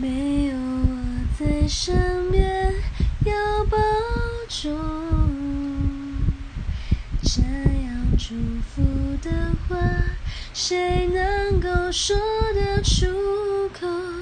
没有我在身边要保重这样祝福的话谁能够说得出口？